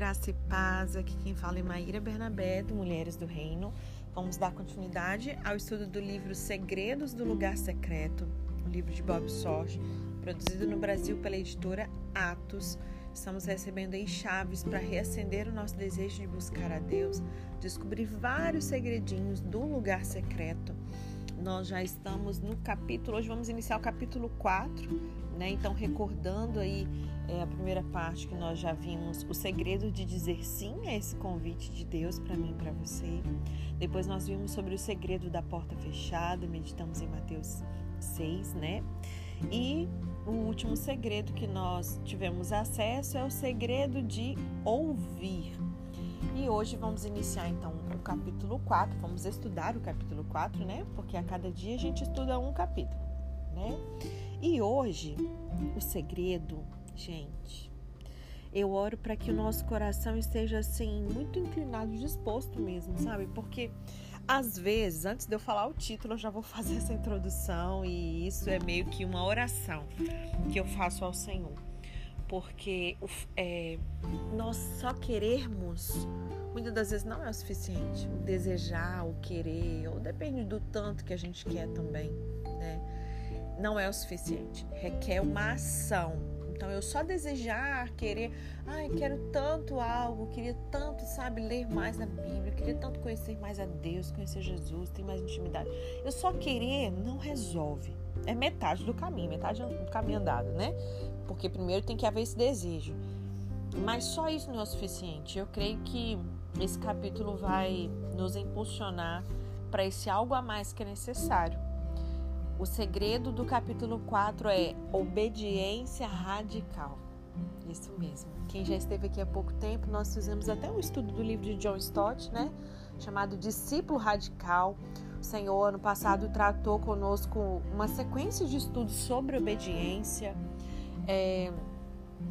graça e paz. Aqui quem fala é Maíra Bernabé, do Mulheres do Reino. Vamos dar continuidade ao estudo do livro Segredos do Lugar Secreto, um livro de Bob Sorge, produzido no Brasil pela editora Atos. Estamos recebendo aí chaves para reacender o nosso desejo de buscar a Deus, descobrir vários segredinhos do lugar secreto. Nós já estamos no capítulo, hoje vamos iniciar o capítulo 4, né? Então, recordando aí é, a primeira parte que nós já vimos, o segredo de dizer sim a esse convite de Deus para mim e para você. Depois nós vimos sobre o segredo da porta fechada, meditamos em Mateus 6, né? E o último segredo que nós tivemos acesso é o segredo de ouvir. E hoje vamos iniciar então capítulo 4, vamos estudar o capítulo 4, né? Porque a cada dia a gente estuda um capítulo, né? E hoje o segredo, gente, eu oro para que o nosso coração esteja assim muito inclinado, disposto mesmo, sabe? Porque às vezes, antes de eu falar o título, eu já vou fazer essa introdução e isso é meio que uma oração que eu faço ao Senhor. Porque é, nós só querermos, muitas das vezes não é o suficiente. O desejar, o querer, ou depende do tanto que a gente quer também, né? Não é o suficiente. Requer uma ação então, eu só desejar, querer, ai, quero tanto algo, queria tanto, sabe, ler mais a Bíblia, queria tanto conhecer mais a Deus, conhecer Jesus, ter mais intimidade. Eu só querer não resolve. É metade do caminho, metade do caminho andado, né? Porque primeiro tem que haver esse desejo. Mas só isso não é o suficiente. Eu creio que esse capítulo vai nos impulsionar para esse algo a mais que é necessário o segredo do capítulo 4 é obediência radical. Isso mesmo. Quem já esteve aqui há pouco tempo, nós fizemos até um estudo do livro de John Stott, né? Chamado Discípulo Radical. O Senhor, ano passado, tratou conosco uma sequência de estudos sobre obediência. É,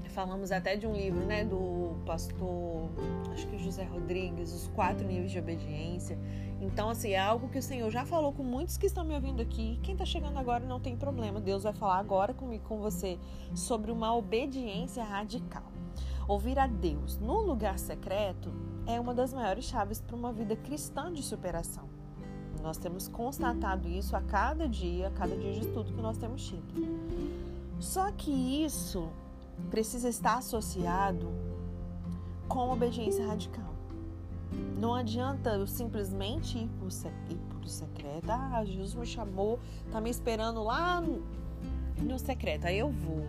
falamos até de um livro, né, do pastor, acho que José Rodrigues, os quatro níveis de obediência. Então, assim, é algo que o Senhor já falou com muitos que estão me ouvindo aqui. Quem está chegando agora não tem problema. Deus vai falar agora comigo, com você, sobre uma obediência radical. Ouvir a Deus no lugar secreto é uma das maiores chaves para uma vida cristã de superação. Nós temos constatado isso a cada dia, a cada dia de estudo que nós temos tido. Só que isso precisa estar associado com obediência radical. Não adianta eu simplesmente ir para o secreto. Ah, Jesus me chamou, tá me esperando lá no secreto. Aí eu vou.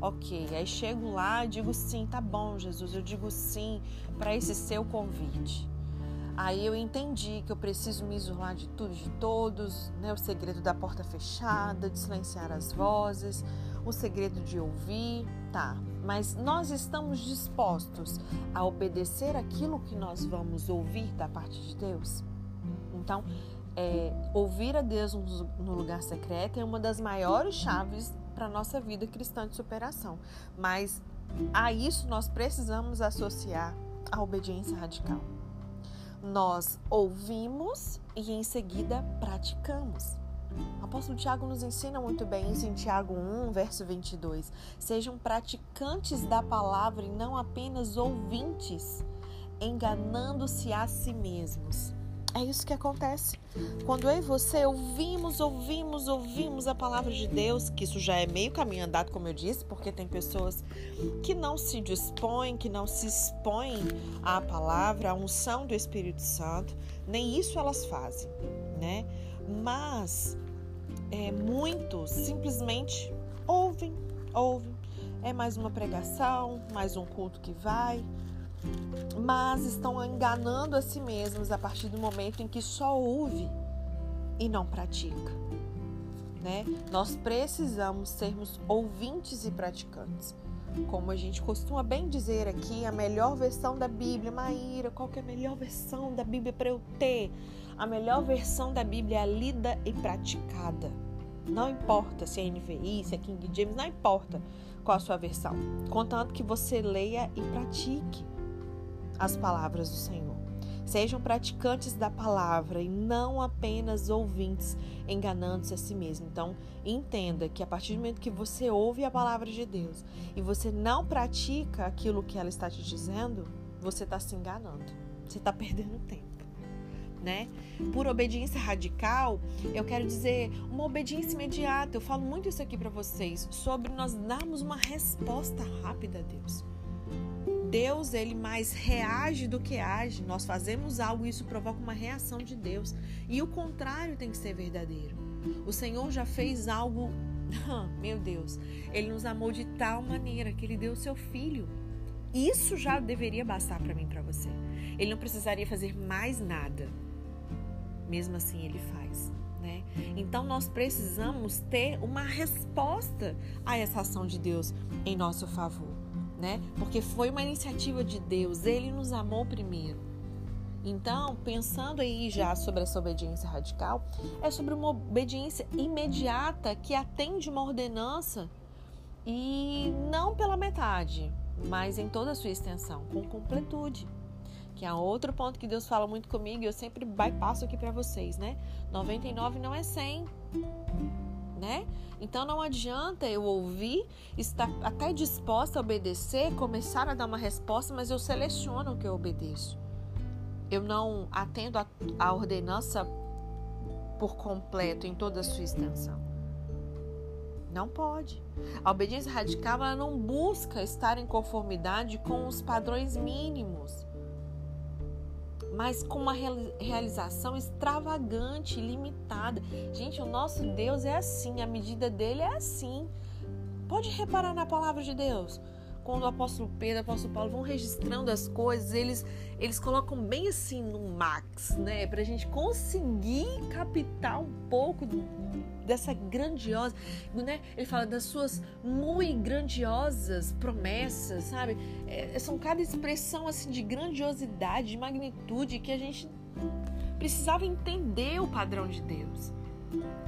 Ok, aí chego lá digo sim, tá bom, Jesus, eu digo sim para esse seu convite. Aí eu entendi que eu preciso me isolar de tudo de todos, né? O segredo da porta fechada, de silenciar as vozes, o segredo de ouvir, tá? Mas nós estamos dispostos a obedecer aquilo que nós vamos ouvir da parte de Deus? Então, é, ouvir a Deus no lugar secreto é uma das maiores chaves para nossa vida cristã de superação. Mas a isso nós precisamos associar a obediência radical. Nós ouvimos e em seguida praticamos. O apóstolo Tiago nos ensina muito bem isso em Tiago 1, verso 22. Sejam praticantes da palavra e não apenas ouvintes, enganando-se a si mesmos. É isso que acontece. Quando eu e você ouvimos, ouvimos, ouvimos a palavra de Deus, que isso já é meio caminho andado, como eu disse, porque tem pessoas que não se dispõem, que não se expõem à palavra, à unção do Espírito Santo, nem isso elas fazem, né? Mas é, muitos simplesmente ouvem, ouvem. É mais uma pregação, mais um culto que vai, mas estão enganando a si mesmos a partir do momento em que só ouve e não pratica. Né? Nós precisamos sermos ouvintes e praticantes. Como a gente costuma bem dizer aqui, a melhor versão da Bíblia, Maíra, qual que é a melhor versão da Bíblia para eu ter? A melhor versão da Bíblia é a lida e praticada. Não importa se é NVI, se é King James, não importa qual a sua versão. Contanto que você leia e pratique as palavras do Senhor. Sejam praticantes da palavra e não apenas ouvintes, enganando-se a si mesmo. Então, entenda que a partir do momento que você ouve a palavra de Deus e você não pratica aquilo que ela está te dizendo, você está se enganando. Você está perdendo tempo. Né? Por obediência radical, eu quero dizer uma obediência imediata. Eu falo muito isso aqui para vocês sobre nós darmos uma resposta rápida a Deus. Deus, ele mais reage do que age. Nós fazemos algo e isso provoca uma reação de Deus. E o contrário tem que ser verdadeiro. O Senhor já fez algo, meu Deus, ele nos amou de tal maneira que ele deu o seu filho. Isso já deveria bastar para mim, para você. Ele não precisaria fazer mais nada. Mesmo assim, ele faz. Né? Então nós precisamos ter uma resposta a essa ação de Deus em nosso favor né? Porque foi uma iniciativa de Deus, ele nos amou primeiro. Então, pensando aí já sobre essa obediência radical, é sobre uma obediência imediata que atende uma ordenança e não pela metade, mas em toda a sua extensão, com completude. Que é outro ponto que Deus fala muito comigo e eu sempre bypasso aqui para vocês, né? 99 não é 100 né? Então não adianta eu ouvir, estar até disposta a obedecer, começar a dar uma resposta, mas eu seleciono o que eu obedeço. Eu não atendo a, a ordenança por completo, em toda a sua extensão. Não pode. A obediência radical ela não busca estar em conformidade com os padrões mínimos mas com uma realização extravagante, limitada. Gente, o nosso Deus é assim, a medida dele é assim. Pode reparar na palavra de Deus. Quando o apóstolo Pedro o apóstolo Paulo vão registrando as coisas, eles, eles colocam bem assim no max, né? Pra gente conseguir captar um pouco dessa grandiosa, né? Ele fala das suas muito grandiosas promessas, sabe? É, são cada expressão assim de grandiosidade, de magnitude que a gente precisava entender o padrão de Deus.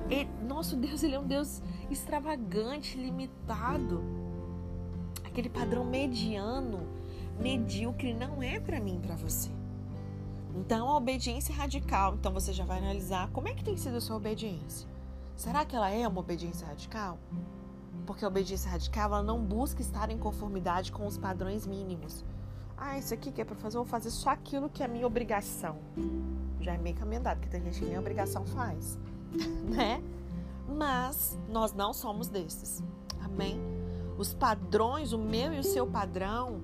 E, nosso Deus, ele é um Deus extravagante, limitado. Aquele padrão mediano, medíocre não é para mim, para você. Então, a obediência radical, então você já vai analisar como é que tem sido a sua obediência. Será que ela é uma obediência radical? Porque a obediência radical ela não busca estar em conformidade com os padrões mínimos. Ah, isso aqui que é para fazer, eu vou fazer só aquilo que é minha obrigação. Já é meio caminho andado, porque tem gente que nem obrigação faz, né? Mas nós não somos desses. Amém? Os padrões, o meu e o seu padrão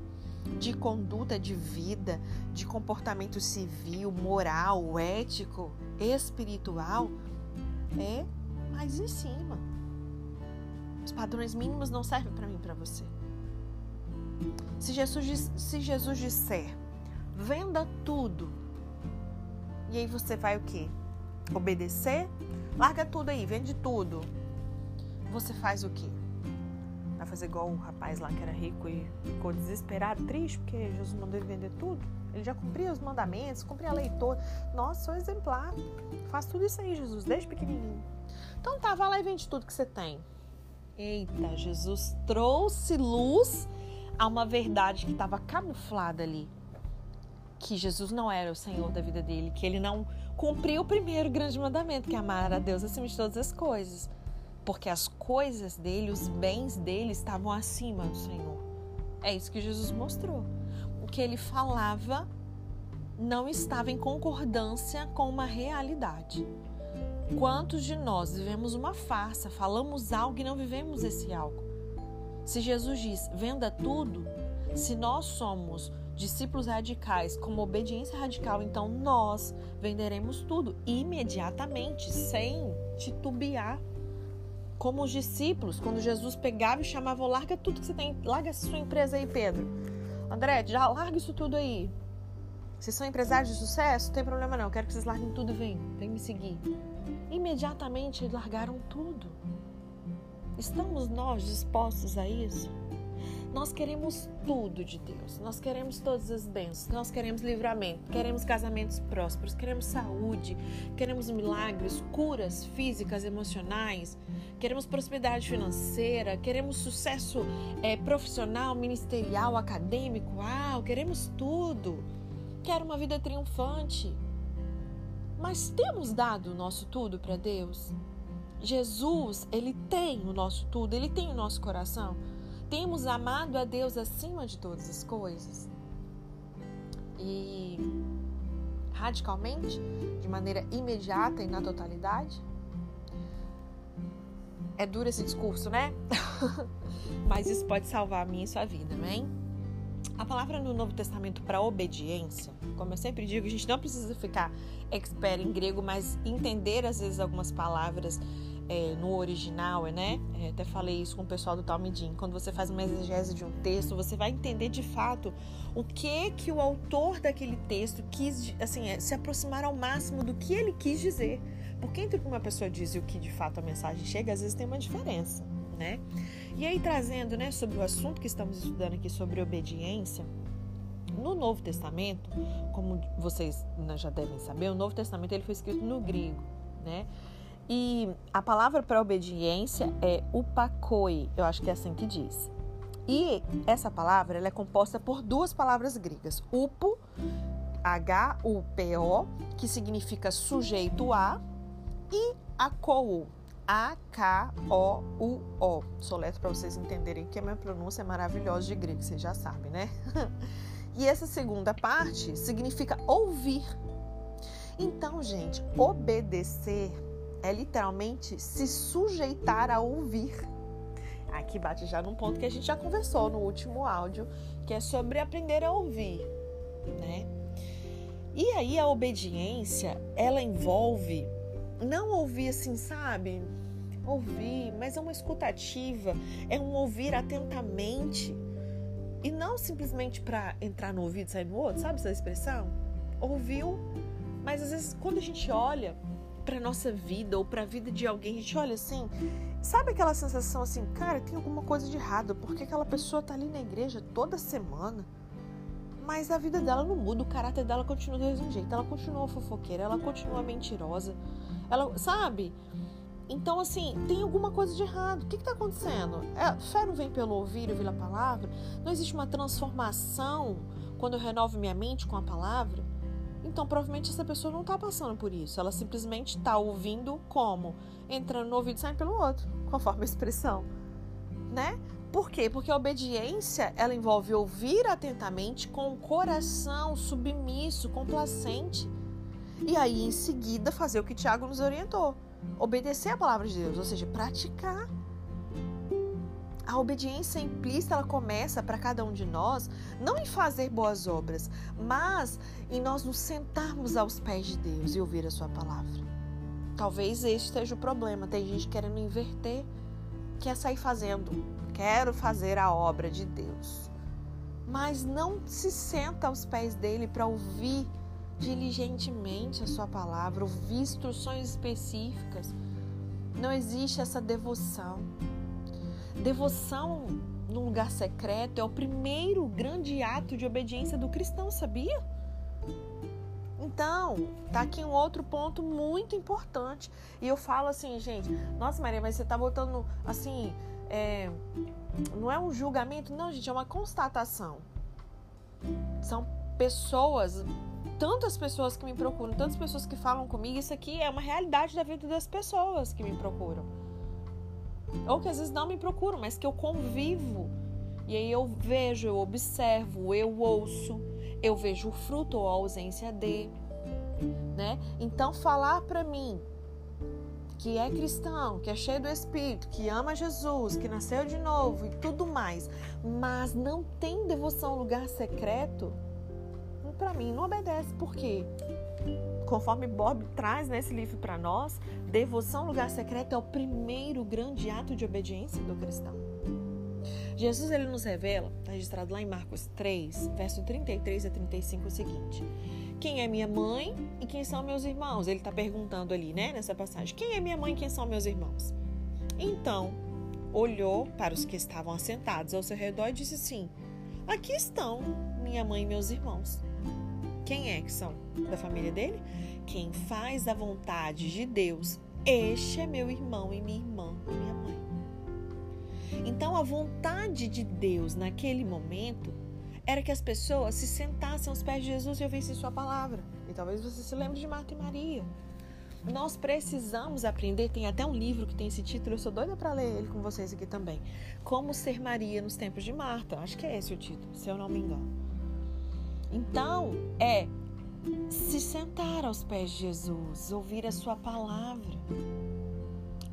de conduta de vida, de comportamento civil, moral, ético, espiritual, é mais em cima. Os padrões mínimos não servem para mim para você. Se Jesus, se Jesus disser, venda tudo, e aí você vai o quê? Obedecer? Larga tudo aí, vende tudo. Você faz o quê? Vai fazer igual o rapaz lá que era rico e ficou desesperado, triste, porque Jesus mandou ele vender tudo? Ele já cumpria os mandamentos, cumpria a lei toda. Nossa, sou exemplar. Faz tudo isso aí, Jesus, desde pequenininho. Então tá, vai lá e vende tudo que você tem. Eita, Jesus trouxe luz a uma verdade que estava camuflada ali. Que Jesus não era o Senhor da vida dele, que ele não cumpriu o primeiro grande mandamento, que é amar a Deus acima de todas as coisas. Porque as coisas dele, os bens dele estavam acima do Senhor. É isso que Jesus mostrou. O que ele falava não estava em concordância com uma realidade. Quantos de nós vivemos uma farsa, falamos algo e não vivemos esse algo? Se Jesus diz, venda tudo, se nós somos discípulos radicais como obediência radical, então nós venderemos tudo imediatamente, sem titubear. Como os discípulos, quando Jesus pegava e chamava, larga tudo que você tem, larga sua empresa aí, Pedro. André, já larga isso tudo aí. Vocês são empresários de sucesso? Não tem problema não, quero que vocês larguem tudo e venham, vem me seguir. Imediatamente largaram tudo. Estamos nós dispostos a isso? Nós queremos tudo de Deus. Nós queremos todas as bênçãos. Nós queremos livramento. Queremos casamentos prósperos. Queremos saúde. Queremos milagres, curas físicas, emocionais. Queremos prosperidade financeira. Queremos sucesso é, profissional, ministerial, acadêmico. Uau, queremos tudo. quero uma vida triunfante. Mas temos dado o nosso tudo para Deus? Jesus, ele tem o nosso tudo, ele tem o nosso coração. Temos amado a Deus acima de todas as coisas. E radicalmente, de maneira imediata e na totalidade. É duro esse discurso, né? Mas isso pode salvar a minha e sua vida, amém? A palavra no Novo Testamento para obediência, como eu sempre digo, a gente não precisa ficar expert em grego, mas entender às vezes algumas palavras é, no original, né? É, até falei isso com o pessoal do Talmidim. Quando você faz uma exegese de um texto, você vai entender de fato o que que o autor daquele texto quis, assim, é, se aproximar ao máximo do que ele quis dizer. Porque entre o que uma pessoa diz e o que de fato a mensagem chega, às vezes tem uma diferença, né? E aí trazendo, né, sobre o assunto que estamos estudando aqui sobre obediência, no Novo Testamento, como vocês né, já devem saber, o Novo Testamento ele foi escrito no grego, né? E a palavra para obediência é upakoi, eu acho que é assim que diz. E essa palavra ela é composta por duas palavras gregas, upo, H-U-P-O, que significa sujeito a, e akou, A-K-O-U-O. Soleto para vocês entenderem que a minha pronúncia é maravilhosa de grego, vocês já sabem, né? e essa segunda parte significa ouvir. Então, gente, obedecer é literalmente se sujeitar a ouvir. Aqui bate já num ponto que a gente já conversou no último áudio, que é sobre aprender a ouvir, né? E aí a obediência, ela envolve não ouvir assim, sabe? Ouvir, mas é uma escutativa, é um ouvir atentamente. E não simplesmente para entrar no ouvido e sair no outro, sabe essa expressão? Ouviu, mas às vezes quando a gente olha para nossa vida ou para a vida de alguém, a gente olha assim, sabe aquela sensação assim, cara, tem alguma coisa de errado, porque aquela pessoa tá ali na igreja toda semana, mas a vida dela não muda, o caráter dela continua do mesmo jeito, ela continua fofoqueira, ela continua mentirosa, ela, sabe? Então, assim, tem alguma coisa de errado. O que está acontecendo? É, fé não vem pelo ouvir, ouvir a palavra? Não existe uma transformação quando eu renovo minha mente com a palavra? Então, provavelmente essa pessoa não está passando por isso. Ela simplesmente está ouvindo como? Entrando no ouvido e saindo pelo outro, conforme a expressão. Né? Por quê? Porque a obediência, ela envolve ouvir atentamente com o coração submisso, complacente. E aí, em seguida, fazer o que Tiago nos orientou. Obedecer a palavra de Deus, ou seja, praticar a obediência implícita ela começa para cada um de nós não em fazer boas obras, mas em nós nos sentarmos aos pés de Deus e ouvir a sua palavra. Talvez este seja o problema. Tem gente querendo inverter, quer sair fazendo, quero fazer a obra de Deus, mas não se senta aos pés dele para ouvir diligentemente a sua palavra, ouvir instruções específicas. Não existe essa devoção. Devoção num lugar secreto é o primeiro grande ato de obediência do cristão, sabia? Então, tá aqui um outro ponto muito importante. E eu falo assim, gente, nossa Maria, mas você tá botando assim, é, não é um julgamento, não, gente, é uma constatação. São pessoas, tantas pessoas que me procuram, tantas pessoas que falam comigo, isso aqui é uma realidade da vida das pessoas que me procuram ou que às vezes não me procuram, mas que eu convivo. E aí eu vejo, eu observo, eu ouço, eu vejo o fruto ou a ausência de, né? Então falar para mim que é cristão, que é cheio do Espírito, que ama Jesus, que nasceu de novo e tudo mais, mas não tem devoção ao lugar secreto, para mim não obedece. Por quê? conforme Bob traz nesse livro para nós, devoção ao lugar secreto é o primeiro grande ato de obediência do cristão. Jesus ele nos revela, está registrado lá em Marcos 3, verso 33 a 35, o seguinte: Quem é minha mãe e quem são meus irmãos? Ele está perguntando ali, né, nessa passagem: Quem é minha mãe e quem são meus irmãos? Então, olhou para os que estavam assentados ao seu redor e disse assim: Aqui estão minha mãe e meus irmãos. Quem é que são da família dele? Quem faz a vontade de Deus, este é meu irmão e minha irmã, minha mãe. Então, a vontade de Deus naquele momento era que as pessoas se sentassem aos pés de Jesus e ouvissem sua palavra. E talvez você se lembre de Marta e Maria. Nós precisamos aprender, tem até um livro que tem esse título, eu sou doida para ler ele com vocês aqui também. Como ser Maria nos tempos de Marta. Acho que é esse o título, se eu não me engano. Então, é se sentar aos pés de Jesus, ouvir a sua palavra,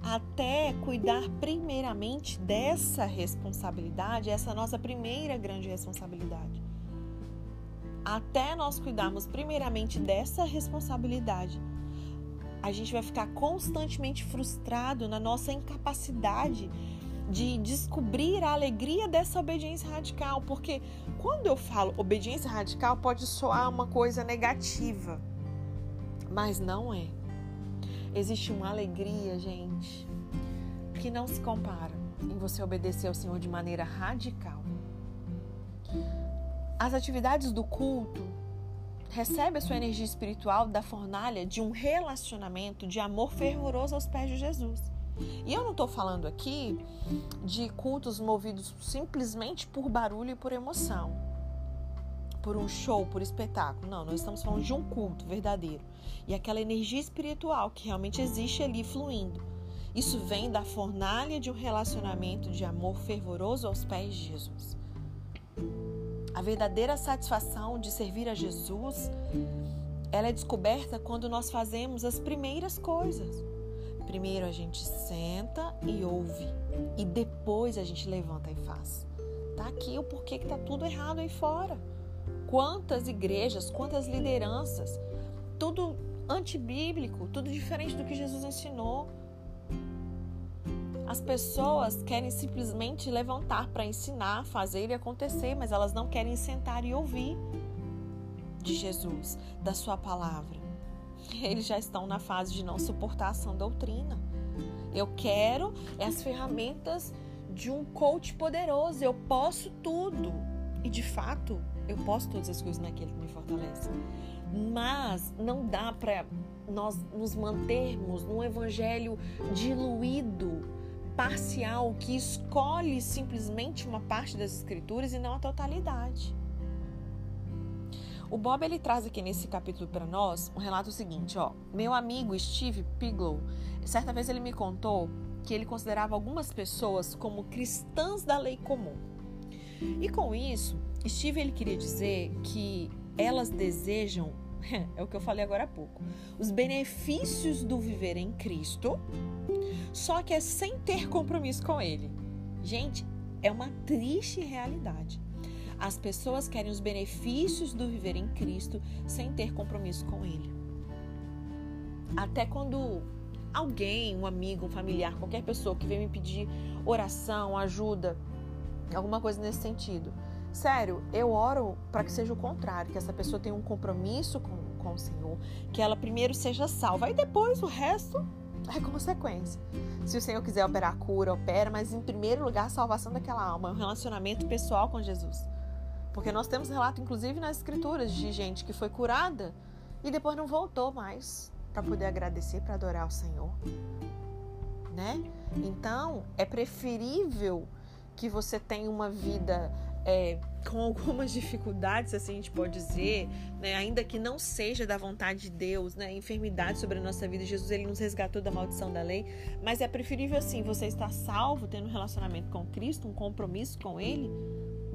até cuidar primeiramente dessa responsabilidade, essa nossa primeira grande responsabilidade. Até nós cuidarmos primeiramente dessa responsabilidade, a gente vai ficar constantemente frustrado na nossa incapacidade de descobrir a alegria dessa obediência radical, porque quando eu falo obediência radical pode soar uma coisa negativa, mas não é. Existe uma alegria, gente, que não se compara em você obedecer ao Senhor de maneira radical. As atividades do culto recebe a sua energia espiritual da fornalha de um relacionamento de amor fervoroso aos pés de Jesus. E eu não estou falando aqui de cultos movidos simplesmente por barulho e por emoção, por um show, por espetáculo. Não, nós estamos falando de um culto verdadeiro e aquela energia espiritual que realmente existe ali fluindo. Isso vem da fornalha de um relacionamento de amor fervoroso aos pés de Jesus. A verdadeira satisfação de servir a Jesus, ela é descoberta quando nós fazemos as primeiras coisas. Primeiro a gente senta e ouve e depois a gente levanta e faz. Tá aqui o porquê que tá tudo errado aí fora. Quantas igrejas, quantas lideranças, tudo antibíblico, tudo diferente do que Jesus ensinou. As pessoas querem simplesmente levantar para ensinar, fazer e acontecer, mas elas não querem sentar e ouvir de Jesus, da sua palavra. Eles já estão na fase de não suportar a sã doutrina. Eu quero as ferramentas de um coach poderoso. Eu posso tudo. E de fato, eu posso todas as coisas naquele que me fortalece. Mas não dá para nós nos mantermos num evangelho diluído parcial que escolhe simplesmente uma parte das escrituras e não a totalidade. O Bob ele traz aqui nesse capítulo para nós um relato seguinte, ó. Meu amigo Steve Piglow, certa vez ele me contou que ele considerava algumas pessoas como cristãs da lei comum. E com isso, Steve ele queria dizer que elas desejam, é o que eu falei agora há pouco, os benefícios do viver em Cristo só que é sem ter compromisso com ele. Gente, é uma triste realidade. As pessoas querem os benefícios do viver em Cristo sem ter compromisso com Ele. Até quando alguém, um amigo, um familiar, qualquer pessoa que vem me pedir oração, ajuda, alguma coisa nesse sentido. Sério, eu oro para que seja o contrário, que essa pessoa tenha um compromisso com, com o Senhor, que ela primeiro seja salva, e depois o resto é consequência. Se o Senhor quiser operar a cura, opera, mas em primeiro lugar a salvação daquela alma, um relacionamento pessoal com Jesus. Porque nós temos relato, inclusive nas escrituras, de gente que foi curada e depois não voltou mais para poder agradecer, para adorar o Senhor. Né? Então, é preferível que você tenha uma vida é, com algumas dificuldades, assim a gente pode dizer, né? ainda que não seja da vontade de Deus, né? enfermidade sobre a nossa vida, Jesus ele nos resgatou da maldição da lei, mas é preferível assim você estar salvo, tendo um relacionamento com Cristo, um compromisso com Ele,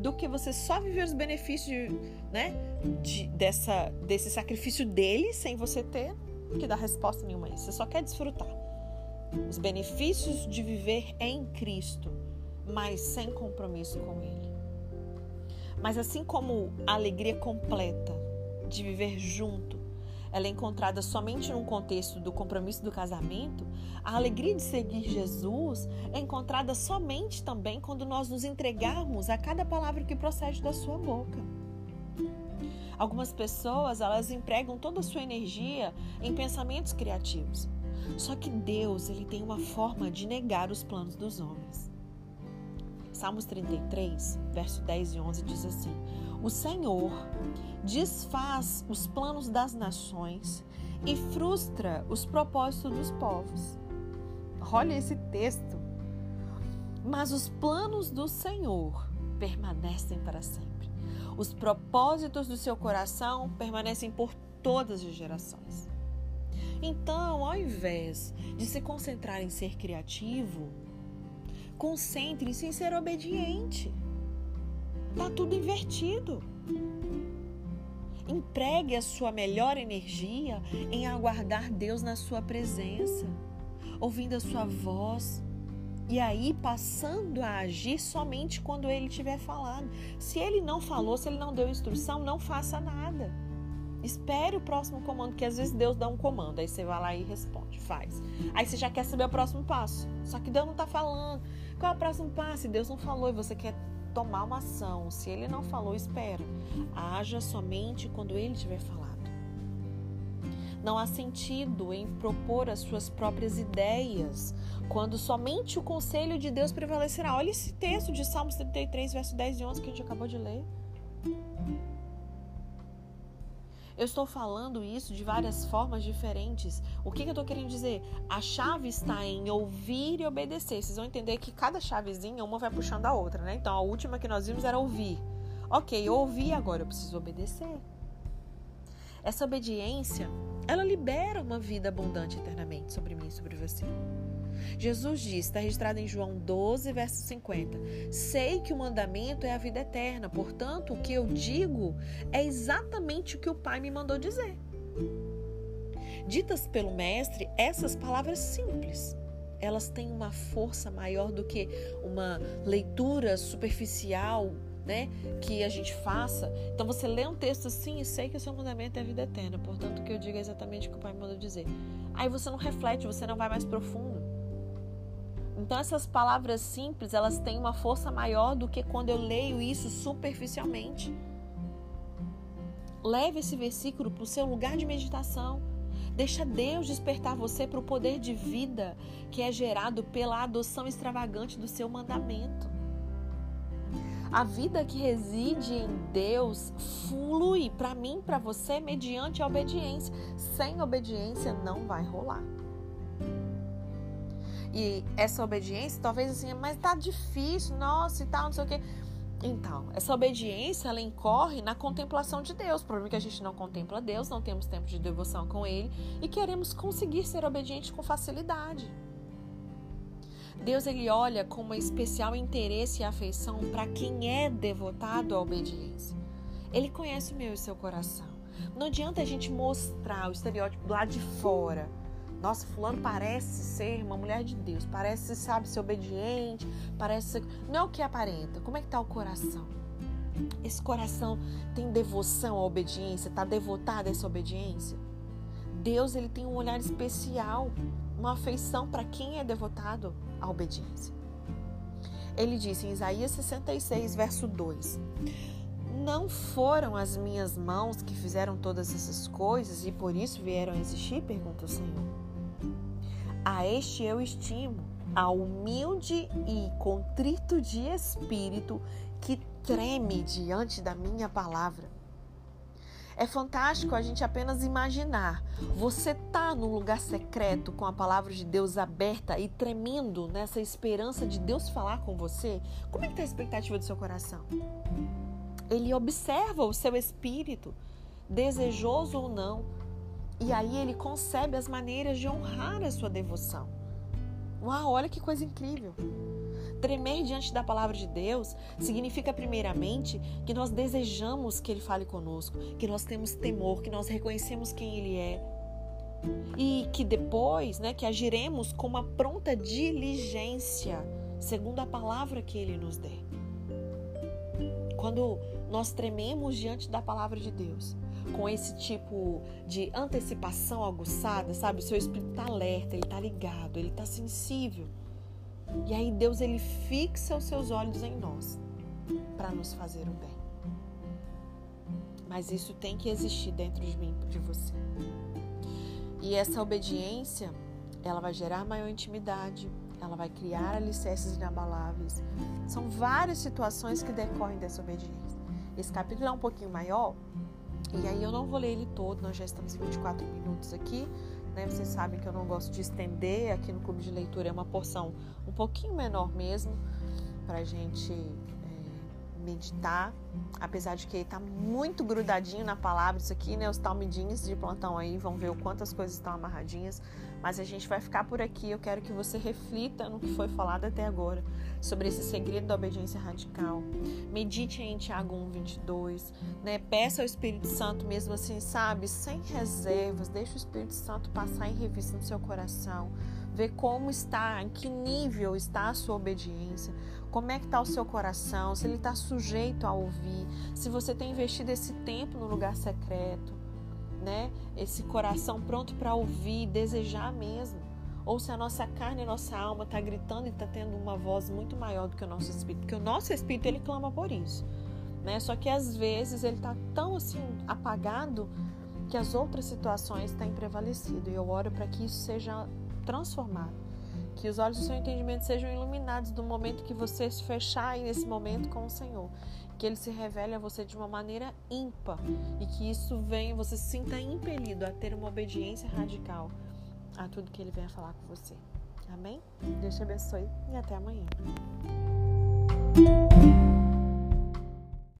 do que você só viver os benefícios de, né? de, dessa, desse sacrifício dele sem você ter que dar resposta nenhuma isso. Você só quer desfrutar os benefícios de viver em Cristo, mas sem compromisso com Ele. Mas assim como a alegria completa de viver junto, ela é encontrada somente num contexto do compromisso do casamento, a alegria de seguir Jesus é encontrada somente também quando nós nos entregarmos a cada palavra que procede da sua boca. Algumas pessoas, elas empregam toda a sua energia em pensamentos criativos. Só que Deus, ele tem uma forma de negar os planos dos homens. Salmos 33, verso 10 e 11 diz assim: O Senhor desfaz os planos das nações e frustra os propósitos dos povos. Olha esse texto. Mas os planos do Senhor permanecem para sempre. Os propósitos do seu coração permanecem por todas as gerações. Então, ao invés de se concentrar em ser criativo, concentre-se em ser obediente. Tá tudo invertido. Empregue a sua melhor energia em aguardar Deus na sua presença, ouvindo a sua voz, e aí passando a agir somente quando ele tiver falado. Se ele não falou, se ele não deu instrução, não faça nada. Espere o próximo comando, que às vezes Deus dá um comando, aí você vai lá e responde, faz. Aí você já quer saber o próximo passo. Só que Deus não está falando. Qual é o próximo passo? E Deus não falou e você quer tomar uma ação. Se ele não falou, espera. Haja somente quando ele tiver falado. Não há sentido em propor as suas próprias ideias, quando somente o conselho de Deus prevalecerá. Olha esse texto de Salmos 33, verso 10 e 11 que a gente acabou de ler. Eu estou falando isso de várias formas diferentes. O que, que eu estou querendo dizer? A chave está em ouvir e obedecer. Vocês vão entender que cada chavezinha, uma vai puxando a outra, né? Então, a última que nós vimos era ouvir. Ok, eu ouvi, agora eu preciso obedecer. Essa obediência, ela libera uma vida abundante eternamente sobre mim e sobre você. Jesus diz, está registrado em João 12, verso 50. Sei que o mandamento é a vida eterna, portanto, o que eu digo é exatamente o que o Pai me mandou dizer. Ditas pelo Mestre, essas palavras simples, elas têm uma força maior do que uma leitura superficial né, que a gente faça. Então você lê um texto assim e sei que o seu mandamento é a vida eterna, portanto o que eu digo é exatamente o que o Pai me mandou dizer. Aí você não reflete, você não vai mais profundo. Então essas palavras simples, elas têm uma força maior do que quando eu leio isso superficialmente. Leve esse versículo para o seu lugar de meditação. Deixa Deus despertar você para o poder de vida que é gerado pela adoção extravagante do seu mandamento. A vida que reside em Deus flui para mim, para você, mediante a obediência. Sem obediência não vai rolar. E essa obediência, talvez assim, mas tá difícil, nossa e tal, não sei o quê. Então, essa obediência, ela incorre na contemplação de Deus. O problema é que a gente não contempla Deus, não temos tempo de devoção com Ele e queremos conseguir ser obedientes com facilidade. Deus ele olha com um especial interesse e afeição para quem é devotado à obediência. Ele conhece o meu e o seu coração. Não adianta a gente mostrar o estereótipo lado de fora nossa, fulano parece ser uma mulher de Deus, parece, sabe, ser obediente, parece. Não é o que aparenta. Como é que tá o coração? Esse coração tem devoção à obediência, está devotado a essa obediência? Deus, ele tem um olhar especial, uma afeição para quem é devotado à obediência. Ele disse em Isaías 66, verso 2: Não foram as minhas mãos que fizeram todas essas coisas e por isso vieram a existir? Pergunta o Senhor. A este eu estimo, a humilde e contrito de espírito que treme diante da minha palavra. É fantástico a gente apenas imaginar. Você tá num lugar secreto com a palavra de Deus aberta e tremendo nessa esperança de Deus falar com você? Como é que tá a expectativa do seu coração? Ele observa o seu espírito, desejoso ou não, e aí ele concebe as maneiras de honrar a sua devoção. Uau, olha que coisa incrível! Tremer diante da palavra de Deus significa, primeiramente, que nós desejamos que Ele fale conosco, que nós temos temor, que nós reconhecemos quem Ele é. E que depois, né, que agiremos com uma pronta diligência, segundo a palavra que Ele nos dê. Quando nós trememos diante da palavra de Deus, com esse tipo de antecipação aguçada, sabe? O seu espírito está alerta, ele está ligado, ele está sensível. E aí Deus ele fixa os seus olhos em nós para nos fazer o bem. Mas isso tem que existir dentro de mim, de você. E essa obediência, ela vai gerar maior intimidade, ela vai criar alicerces inabaláveis. São várias situações que decorrem dessa obediência. Esse capítulo é um pouquinho maior, e aí eu não vou ler ele todo, nós já estamos em 24 minutos aqui. Né? Vocês sabem que eu não gosto de estender. Aqui no clube de leitura é uma porção um pouquinho menor mesmo, para gente meditar, apesar de que ele tá muito grudadinho na palavra, isso aqui, né? Os talmidinhos de plantão aí vão ver o quanto as coisas estão amarradinhas, mas a gente vai ficar por aqui. Eu quero que você reflita no que foi falado até agora sobre esse segredo da obediência radical. Medite em Tiago 1, 22, né? Peça ao Espírito Santo mesmo assim, sabe? Sem reservas, deixa o Espírito Santo passar em revista no seu coração ver como está, em que nível está a sua obediência, como é que está o seu coração, se ele está sujeito a ouvir, se você tem investido esse tempo no lugar secreto, né? Esse coração pronto para ouvir, desejar mesmo. Ou se a nossa carne e a nossa alma está gritando e está tendo uma voz muito maior do que o nosso espírito, porque o nosso espírito ele clama por isso, né? Só que às vezes ele está tão assim apagado que as outras situações têm prevalecido. E eu oro para que isso seja transformado. Que os olhos do seu entendimento sejam iluminados no momento que você se fechar aí nesse momento com o Senhor. Que ele se revele a você de uma maneira ímpar e que isso venha, você se sinta impelido a ter uma obediência radical a tudo que ele venha falar com você. Amém? Deus te abençoe e até amanhã.